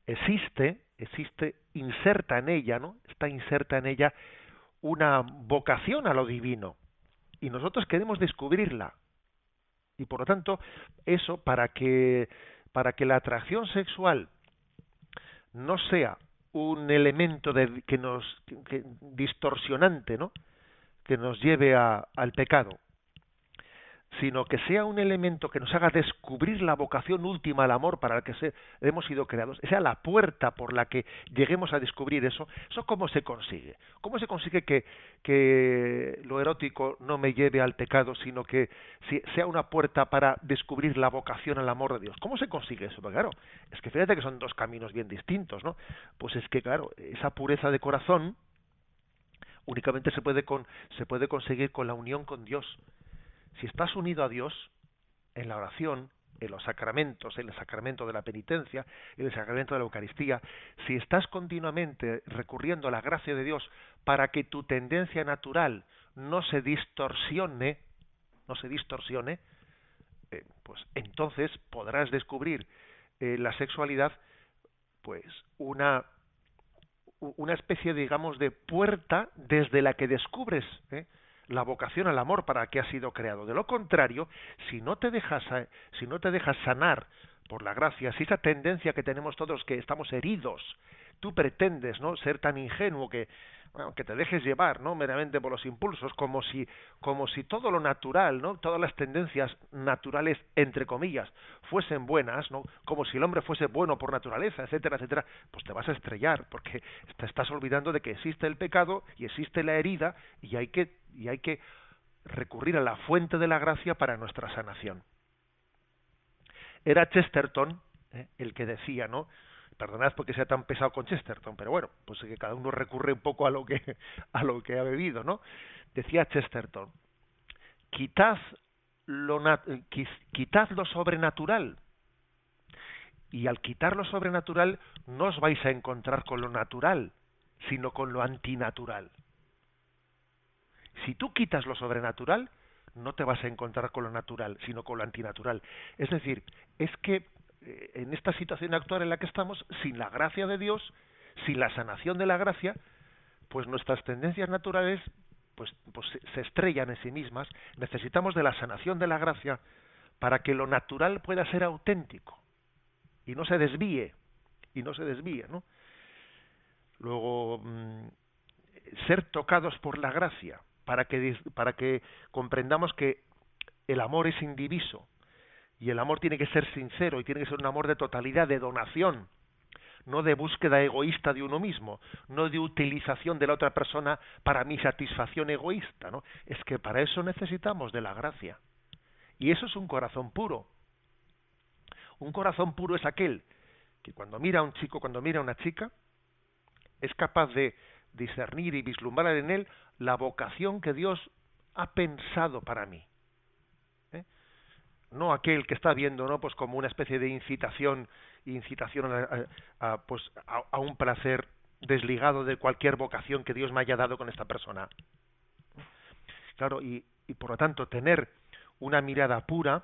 existe, existe, inserta en ella, ¿no? Está inserta en ella una vocación a lo divino, y nosotros queremos descubrirla. Y por lo tanto, eso para que para que la atracción sexual no sea un elemento de, que nos que, distorsionante, ¿no? que nos lleve a, al pecado, sino que sea un elemento que nos haga descubrir la vocación última al amor para el que hemos sido creados, sea la puerta por la que lleguemos a descubrir eso, ¿eso cómo se consigue? ¿Cómo se consigue que, que lo erótico no me lleve al pecado, sino que sea una puerta para descubrir la vocación al amor de Dios? ¿Cómo se consigue eso? Pues claro, es que fíjate que son dos caminos bien distintos, ¿no? Pues es que, claro, esa pureza de corazón únicamente se puede, con, se puede conseguir con la unión con Dios si estás unido a Dios en la oración, en los sacramentos, en el sacramento de la penitencia, en el sacramento de la Eucaristía, si estás continuamente recurriendo a la gracia de Dios para que tu tendencia natural no se distorsione, no se distorsione, eh, pues entonces podrás descubrir eh, la sexualidad, pues una una especie, digamos, de puerta desde la que descubres ¿eh? La vocación al amor para que ha sido creado. De lo contrario, si no te dejas, si no te dejas sanar por la gracia, si esa tendencia que tenemos todos que estamos heridos, tú pretendes no ser tan ingenuo que que te dejes llevar no meramente por los impulsos como si como si todo lo natural no todas las tendencias naturales entre comillas fuesen buenas no como si el hombre fuese bueno por naturaleza etcétera etcétera pues te vas a estrellar porque te estás olvidando de que existe el pecado y existe la herida y hay que y hay que recurrir a la fuente de la gracia para nuestra sanación. Era Chesterton ¿eh? el que decía no perdonad porque sea tan pesado con Chesterton, pero bueno, pues que cada uno recurre un poco a lo que a lo que ha bebido, ¿no? Decía Chesterton, quitad lo, quitad lo sobrenatural y al quitar lo sobrenatural no os vais a encontrar con lo natural, sino con lo antinatural. Si tú quitas lo sobrenatural, no te vas a encontrar con lo natural, sino con lo antinatural. Es decir, es que eh, en esta situación actual en la que estamos, sin la gracia de Dios, sin la sanación de la gracia, pues nuestras tendencias naturales pues, pues se estrellan en sí mismas. Necesitamos de la sanación de la gracia para que lo natural pueda ser auténtico y no se desvíe y no se desvíe, ¿no? Luego mm, ser tocados por la gracia para que para que comprendamos que el amor es indiviso y el amor tiene que ser sincero y tiene que ser un amor de totalidad, de donación, no de búsqueda egoísta de uno mismo, no de utilización de la otra persona para mi satisfacción egoísta, ¿no? Es que para eso necesitamos de la gracia. Y eso es un corazón puro. Un corazón puro es aquel que cuando mira a un chico, cuando mira a una chica, es capaz de discernir y vislumbrar en él la vocación que Dios ha pensado para mí no aquel que está viendo no pues como una especie de incitación incitación a, pues a, un placer desligado de cualquier vocación que Dios me haya dado con esta persona. Claro y, y por lo tanto tener una mirada pura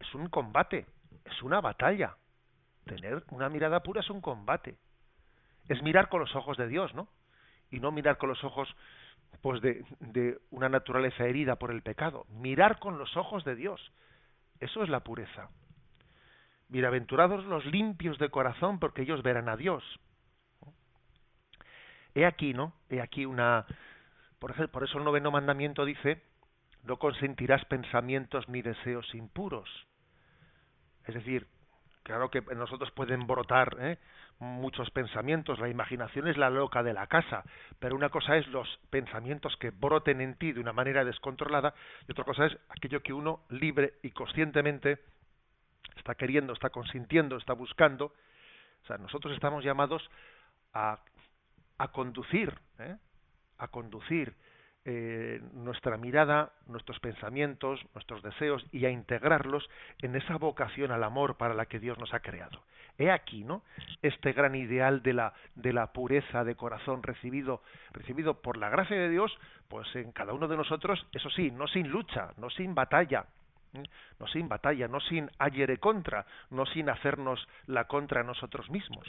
es un combate es una batalla. Tener una mirada pura es un combate. Es mirar con los ojos de Dios no y no mirar con los ojos pues de, de una naturaleza herida por el pecado. Mirar con los ojos de Dios eso es la pureza. Bienaventurados los limpios de corazón, porque ellos verán a Dios. He aquí, ¿no? He aquí una. Por eso, por eso el noveno mandamiento dice: no consentirás pensamientos ni deseos impuros. Es decir, claro que nosotros pueden brotar ¿eh? muchos pensamientos, la imaginación es la loca de la casa, pero una cosa es los pensamientos que broten en ti de una manera descontrolada y otra cosa es aquello que uno libre y conscientemente está queriendo, está consintiendo, está buscando. O sea, nosotros estamos llamados a, a conducir, ¿eh? a conducir eh, nuestra mirada, nuestros pensamientos, nuestros deseos y a integrarlos en esa vocación al amor para la que Dios nos ha creado. He aquí, ¿no? Este gran ideal de la, de la pureza de corazón recibido, recibido por la gracia de Dios, pues en cada uno de nosotros, eso sí, no sin lucha, no sin batalla, ¿eh? no sin batalla, no sin ayer contra, no sin hacernos la contra nosotros mismos.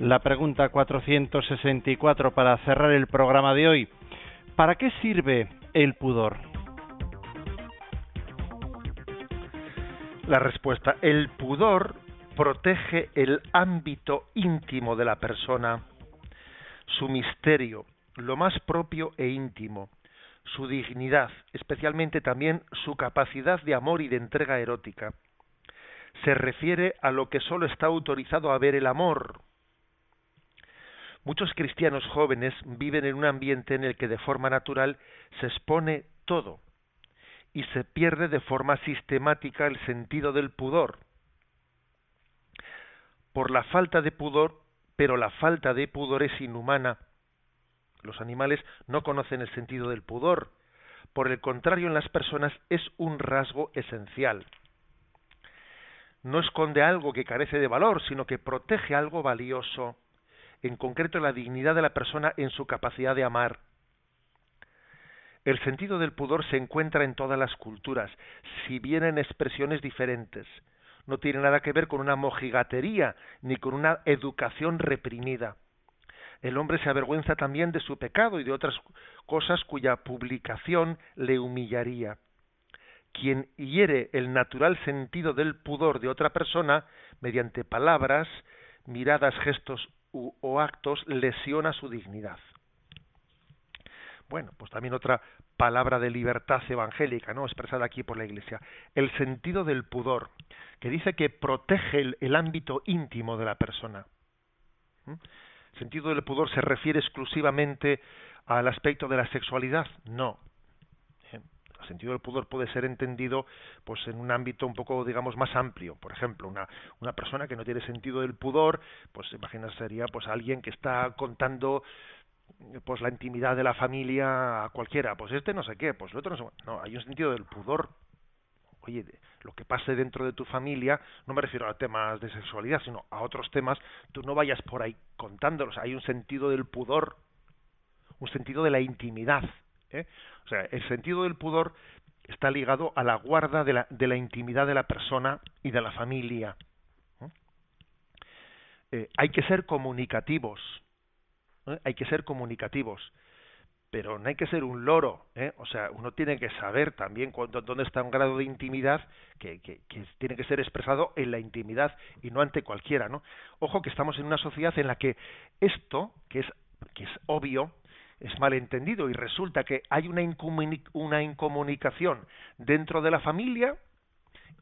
La pregunta 464 para cerrar el programa de hoy. ¿Para qué sirve el pudor? La respuesta, el pudor protege el ámbito íntimo de la persona, su misterio, lo más propio e íntimo, su dignidad, especialmente también su capacidad de amor y de entrega erótica. Se refiere a lo que sólo está autorizado a ver el amor. Muchos cristianos jóvenes viven en un ambiente en el que de forma natural se expone todo y se pierde de forma sistemática el sentido del pudor. Por la falta de pudor, pero la falta de pudor es inhumana los animales no conocen el sentido del pudor. Por el contrario, en las personas es un rasgo esencial. No esconde algo que carece de valor, sino que protege algo valioso, en concreto la dignidad de la persona en su capacidad de amar. El sentido del pudor se encuentra en todas las culturas, si bien en expresiones diferentes. No tiene nada que ver con una mojigatería ni con una educación reprimida el hombre se avergüenza también de su pecado y de otras cosas cuya publicación le humillaría. Quien hiere el natural sentido del pudor de otra persona, mediante palabras, miradas, gestos o actos, lesiona su dignidad. Bueno, pues también otra palabra de libertad evangélica, ¿no? expresada aquí por la Iglesia. El sentido del pudor, que dice que protege el, ámbito íntimo de la persona. ¿Mm? ¿El sentido del pudor se refiere exclusivamente al aspecto de la sexualidad? No. Sentido del pudor puede ser entendido pues en un ámbito un poco digamos más amplio por ejemplo una, una persona que no tiene sentido del pudor pues imagina sería pues alguien que está contando pues la intimidad de la familia a cualquiera pues este no sé qué pues el otro no sé no hay un sentido del pudor oye, lo que pase dentro de tu familia, no me refiero a temas de sexualidad, sino a otros temas, tú no vayas por ahí contándolos. Hay un sentido del pudor, un sentido de la intimidad. ¿Eh? O sea, el sentido del pudor está ligado a la guarda de la, de la intimidad de la persona y de la familia. ¿eh? Eh, hay que ser comunicativos. Hay que ser comunicativos pero no hay que ser un loro, o sea, uno tiene que saber también dónde está un grado de intimidad que, que, tiene que ser expresado en la intimidad y no ante cualquiera, ¿no? Ojo que estamos en una sociedad en la que esto, que es, que es obvio, es malentendido y resulta que hay una, una incomunicación dentro de la familia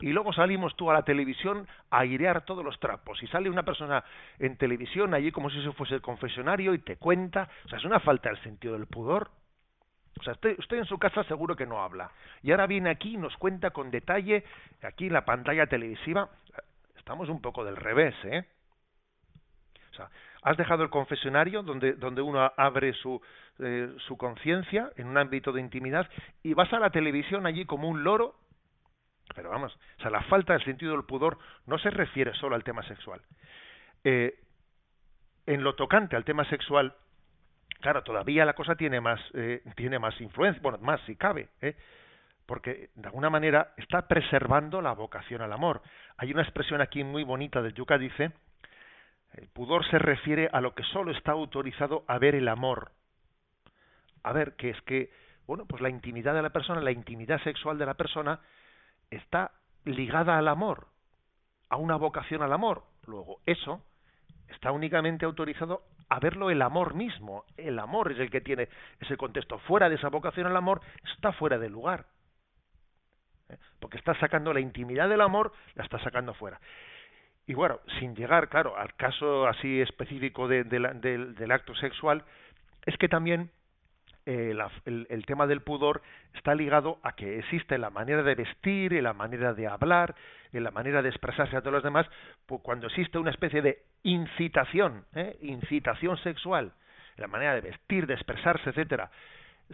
y luego salimos tú a la televisión a airear todos los trapos y sale una persona en televisión allí como si eso fuese el confesionario y te cuenta, o sea, es una falta del sentido del pudor. O sea, usted, usted en su casa seguro que no habla. Y ahora viene aquí y nos cuenta con detalle, aquí en la pantalla televisiva, estamos un poco del revés, ¿eh? O sea, has dejado el confesionario donde, donde uno abre su, eh, su conciencia en un ámbito de intimidad y vas a la televisión allí como un loro pero vamos, o sea, la falta del sentido del pudor no se refiere solo al tema sexual. Eh, en lo tocante al tema sexual, claro, todavía la cosa tiene más, eh, tiene más influencia, bueno, más si cabe, ¿eh? porque de alguna manera está preservando la vocación al amor. Hay una expresión aquí muy bonita del Yuca, dice, el pudor se refiere a lo que solo está autorizado a ver el amor. A ver, que es que, bueno, pues la intimidad de la persona, la intimidad sexual de la persona, está ligada al amor, a una vocación al amor. Luego, eso está únicamente autorizado a verlo el amor mismo. El amor es el que tiene ese contexto. Fuera de esa vocación al amor, está fuera de lugar. ¿Eh? Porque está sacando la intimidad del amor, la está sacando fuera. Y bueno, sin llegar, claro, al caso así específico del acto sexual, es que también eh, el, tema del pudor está ligado a que existe la manera de vestir, y la manera de hablar, en la manera de expresarse a todos los demás, pues cuando existe una especie de incitación, ¿eh? incitación sexual, la manera de vestir, de expresarse, etcétera,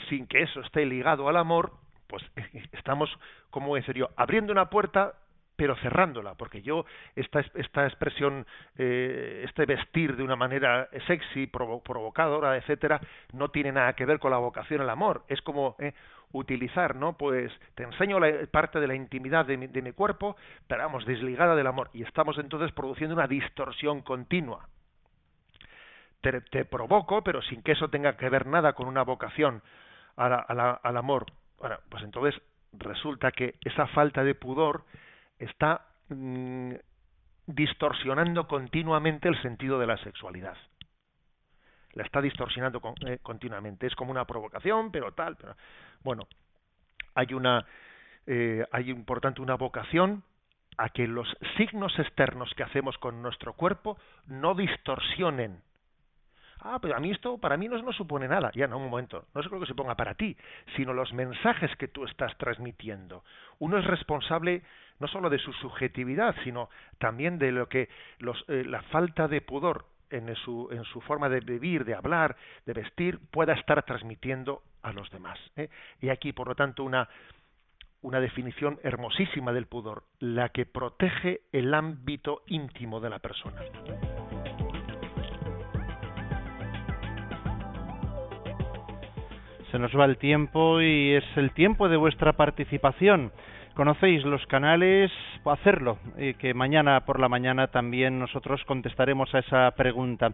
sin que eso esté ligado al amor, pues estamos, como decir yo, abriendo una puerta pero cerrándola, porque yo esta, esta expresión, eh, este vestir de una manera sexy, provocadora, etcétera, no tiene nada que ver con la vocación al amor. Es como eh, utilizar, ¿no? Pues te enseño la parte de la intimidad de mi, de mi cuerpo, pero vamos, desligada del amor, y estamos entonces produciendo una distorsión continua. te, provoco, pero sin que eso tenga que ver nada con una vocación al amor. Bueno, pues entonces resulta que esa falta de pudor está mm, distorsionando continuamente el sentido de la sexualidad. La está distorsionando eh, continuamente. Es como una provocación, pero tal. Pero... Bueno, hay una, eh, hay por una vocación a que los signos externos que hacemos con nuestro cuerpo no distorsionen ah, pero a mí esto para mí no, no supone nada. Ya no, un momento, no es lo que se ponga para ti, sino los mensajes que tú estás transmitiendo. Uno es responsable no solo de su subjetividad, sino también de lo que los, eh, la falta de pudor en su, en su forma de vivir, de hablar, de vestir, pueda estar transmitiendo a los demás. ¿eh? Y aquí, por lo tanto, una, una definición hermosísima del pudor, la que protege el ámbito íntimo de la persona. Se nos va el tiempo y es el tiempo de vuestra participación. Conocéis los canales, hacerlo, y que mañana por la mañana también nosotros contestaremos a esa pregunta.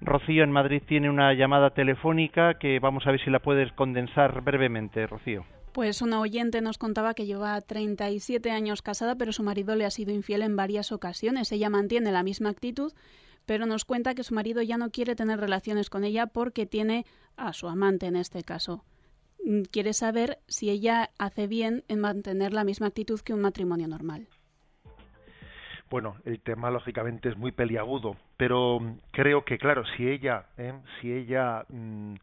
Rocío en Madrid tiene una llamada telefónica que vamos a ver si la puedes condensar brevemente, Rocío. Pues una oyente nos contaba que lleva 37 años casada, pero su marido le ha sido infiel en varias ocasiones. Ella mantiene la misma actitud pero nos cuenta que su marido ya no quiere tener relaciones con ella porque tiene a su amante en este caso. Mm, quiere saber si ella hace bien en mantener la misma actitud que un matrimonio normal. Bueno, el tema lógicamente es muy peliagudo, pero mm, creo que claro, si ella, ¿eh? si ella mm,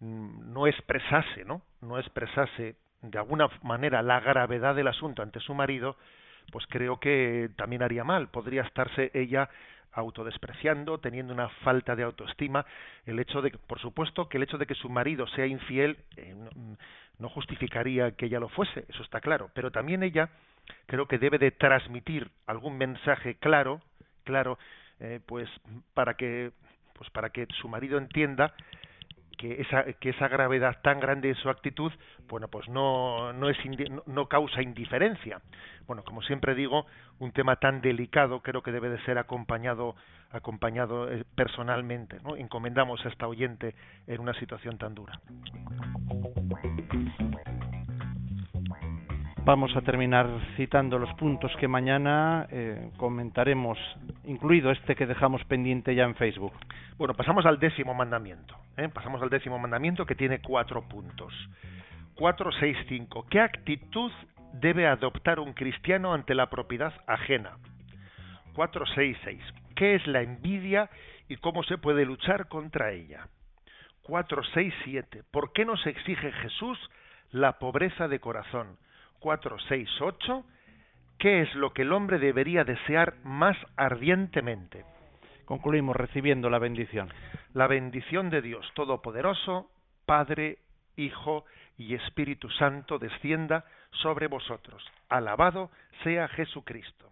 no expresase, ¿no? No expresase de alguna manera la gravedad del asunto ante su marido, pues creo que también haría mal. Podría estarse ella autodespreciando, teniendo una falta de autoestima, el hecho de, por supuesto, que el hecho de que su marido sea infiel eh, no, justificaría que ella lo fuese, eso está claro, pero también ella creo que debe de transmitir algún mensaje claro, claro, eh, pues para que, pues para que su marido entienda que esa, que esa gravedad tan grande de su actitud, bueno, pues no, no, es no, causa indiferencia. Bueno, como siempre digo, un tema tan delicado creo que debe de ser acompañado, acompañado eh, personalmente. Encomendamos a esta oyente en una situación tan dura. Vamos a terminar citando los puntos que mañana eh, comentaremos, incluido este que dejamos pendiente ya en Facebook. Bueno, pasamos al décimo mandamiento. ¿eh? Pasamos al décimo mandamiento que tiene cuatro puntos. Cuatro, seis, cinco. ¿Qué actitud debe adoptar un cristiano ante la propiedad ajena? Cuatro, seis, seis. ¿Qué es la envidia y cómo se puede luchar contra ella? Cuatro, seis, siete. ¿Por qué nos exige Jesús la pobreza de corazón? 4, 6, 8, ¿qué es lo que el hombre debería desear más ardientemente? Concluimos recibiendo la bendición. La bendición de Dios Todopoderoso, Padre, Hijo y Espíritu Santo descienda sobre vosotros. Alabado sea Jesucristo.